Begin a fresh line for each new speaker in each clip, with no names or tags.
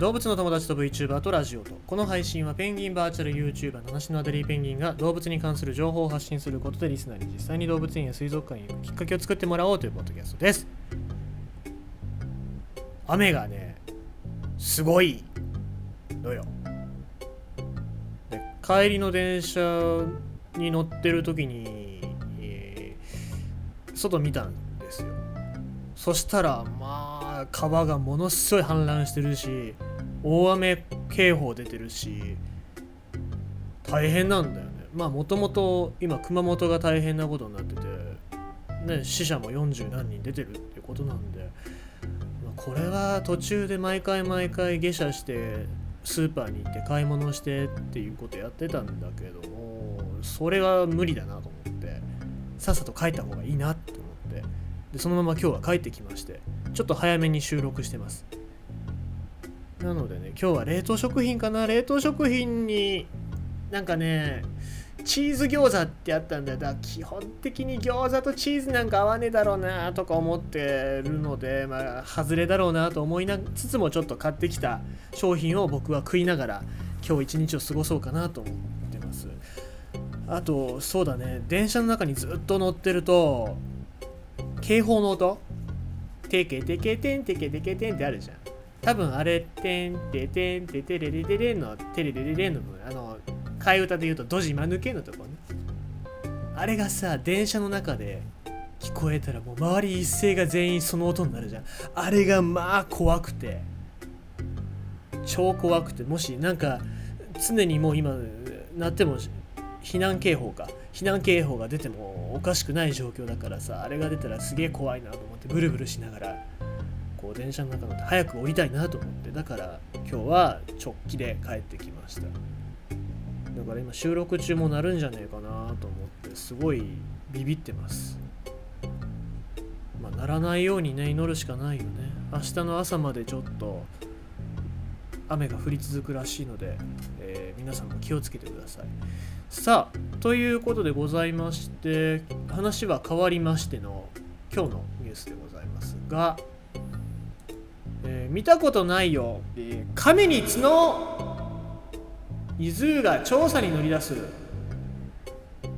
動物の友達と VTuber とラジオとこの配信はペンギンバーチャル YouTuber 七種のアデリーペンギンが動物に関する情報を発信することでリスナーに実際に動物園や水族館へ行くきっかけを作ってもらおうというポッドキャストです。雨がねすごい。のよ。で帰りの電車に乗ってる時に、えー外見たんですよ。そしたらまあ川がものすごい氾濫してるし大雨警報出てるし大変なんだよね。まあもともと今熊本が大変なことになってて、ね、死者も40何人出てるっていうことなんで、まあこれは途中で毎回毎回下車してスーパーに行って買い物してっていうことやってたんだけどもそれは無理だなと思ってさっさと帰った方がいいなって思ってでそのまま今日は帰ってきましてちょっと早めに収録してます。なのでね今日は冷凍食品かな。冷凍食品になんかねチーズ餃子ってあったんだよ。だ基本的に餃子とチーズなんか合わねえだろうなとか思ってるのでまあ外れだろうなと思いなつつもちょっと買ってきた商品を僕は食いながら今日一日を過ごそうかなと思ってます。あとそうだね。電車の中にずっと乗ってると警報の音。テケテケテンテケテケテンってあるじゃん。多分あれテンテテンテテレレレレンのテレレレレンの部分あの替え歌で言うとドジマヌケのとこね。あれがさ電車の中で聞こえたらもう周り一斉が全員その音になるじゃん。あれがまあ怖くて。超怖くて。もしなんか常にもう今なっても避難警報か。避難警報が出てもおかしくない状況だからさあれが出たらすげえ怖いなと思ってブルブルしながらこう電車の中乗って早く降りたいなと思ってだから今日は直帰で帰ってきました。だから今収録中もなるんじゃねえかなと思ってすごいビビってます。まあならないようにね祈るしかないよね。明日の朝までちょっと雨が降り続くらしいので、えー皆さんも気をつけてください。さあということでございまして話は変わりましての今日のニュースでございますが、えー見たことないよ、えー亀に角。イズーが調査に乗り出す。っ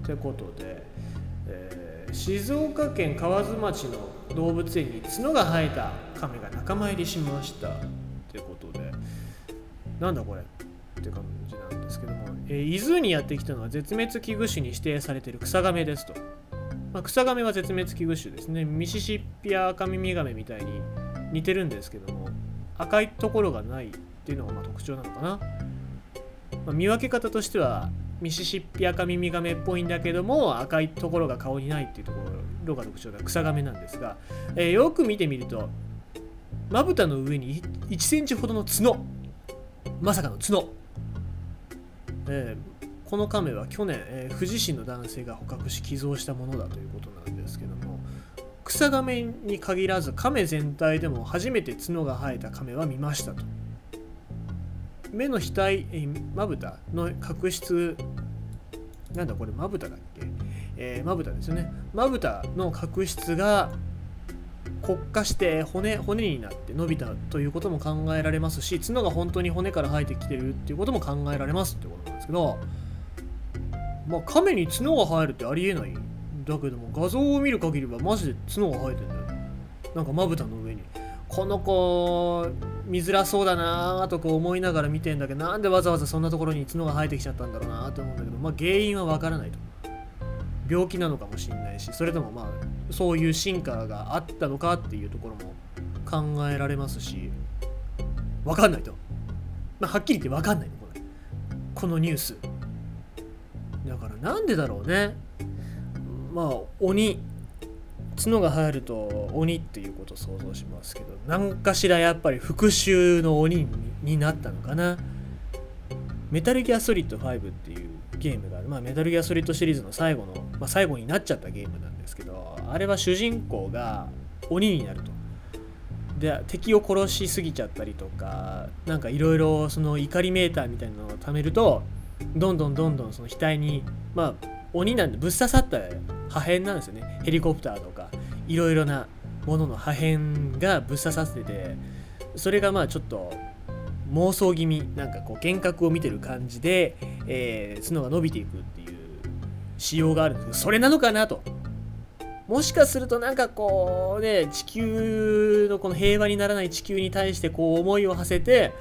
てことで、えー静岡県河津町の動物園に角が生えた亀が仲間入りしました。ってことでなんだこれ。って感じなんですけども、えー伊豆にやってきたのは絶滅危惧種に指定されているクサガメですと、まあ、クサガメは絶滅危惧種ですね。ミシシッピアカミミガメみたいに似てるんですけども赤いところがないっていうのがまあ特徴なのかな、まあ見分け方としてはミシシッピアカミミガメっぽいんだけども赤いところが顔にないっていうところが特徴だクサガメなんですが、えーよく見てみるとまぶたの上に1センチほどの角まさかの角。えーこの亀は去年、えー富士市の男性が捕獲し寄贈したものだということなんですけども草亀に限らず亀全体でも初めて角が生えた亀は見ましたと。目の額まぶたの角質なんだこれまぶただっけ？えーまぶたですよね。まぶたの角質が骨化して骨骨になって伸びたということも考えられますし角が本当に骨から生えてきてるっていうことも考えられますってことなんですけどまあ亀に角が生えるってありえない。だけども画像を見る限りはマジで角が生えてんだよ。なんかまぶたの上に。この子見づらそうだなとか思いながら見てんだけどなんでわざわざそんなところに角が生えてきちゃったんだろうなと思うんだけどまあ原因はわからないと。病気なのかもしれないしそれともまあそういう進化があったのかっていうところも考えられますし。わかんないと、まあ、はっきり言ってわかんないのこれ。このニュース。だからなんでだろうね。まあ鬼角が生えると鬼っていうことを想像しますけど何かしらやっぱり復讐の鬼になったのかな。メタルギアソリッド5っていうゲームが、まあ、メタルギアソリッドシリーズの最後の、まあ、最後になっちゃったゲームなんですけどあれは主人公が鬼になると。で敵を殺しすぎちゃったりとかなんかいろいろその怒りメーターみたいなのを貯めるとどんどんどんどんその額にまあ鬼なんでぶっ刺さった破片なんですよね。ヘリコプターとかいろいろなものの破片がぶっ刺さっててそれがまあちょっと妄想気味なんかこう幻覚を見てる感じで、えー、角が伸びていくっていう仕様があるんですけどそれなのかなと。もしかするとなんかこうね地球のこの平和にならない地球に対してこう思いを馳せて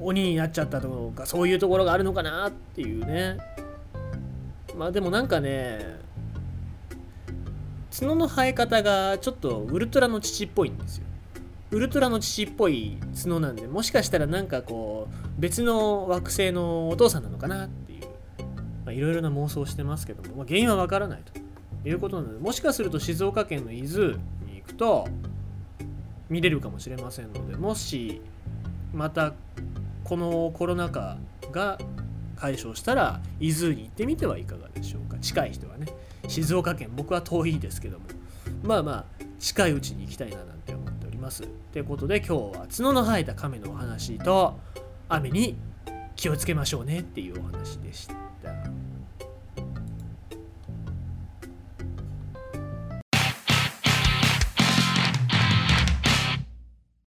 鬼になっちゃったとかそういうところがあるのかなっていうね。まあでもなんかね角の生え方がちょっとウルトラの父っぽいんですよ。ウルトラの父っぽい角なんでもしかしたらなんかこう別の惑星のお父さんなのかなっていう。いろいろな妄想してますけども、まあ、原因はわからないということなのでもしかすると静岡県の伊豆に行くと見れるかもしれませんのでもしまたこのコロナ禍が解消したら伊豆に行ってみてはいかがでしょうか。近い人はね。静岡県僕は遠いですけども。まあまあ近いうちに行きたいななんて思っております。ということで今日は角の生えた亀のお話と雨に気をつけましょうねっていうお話でした。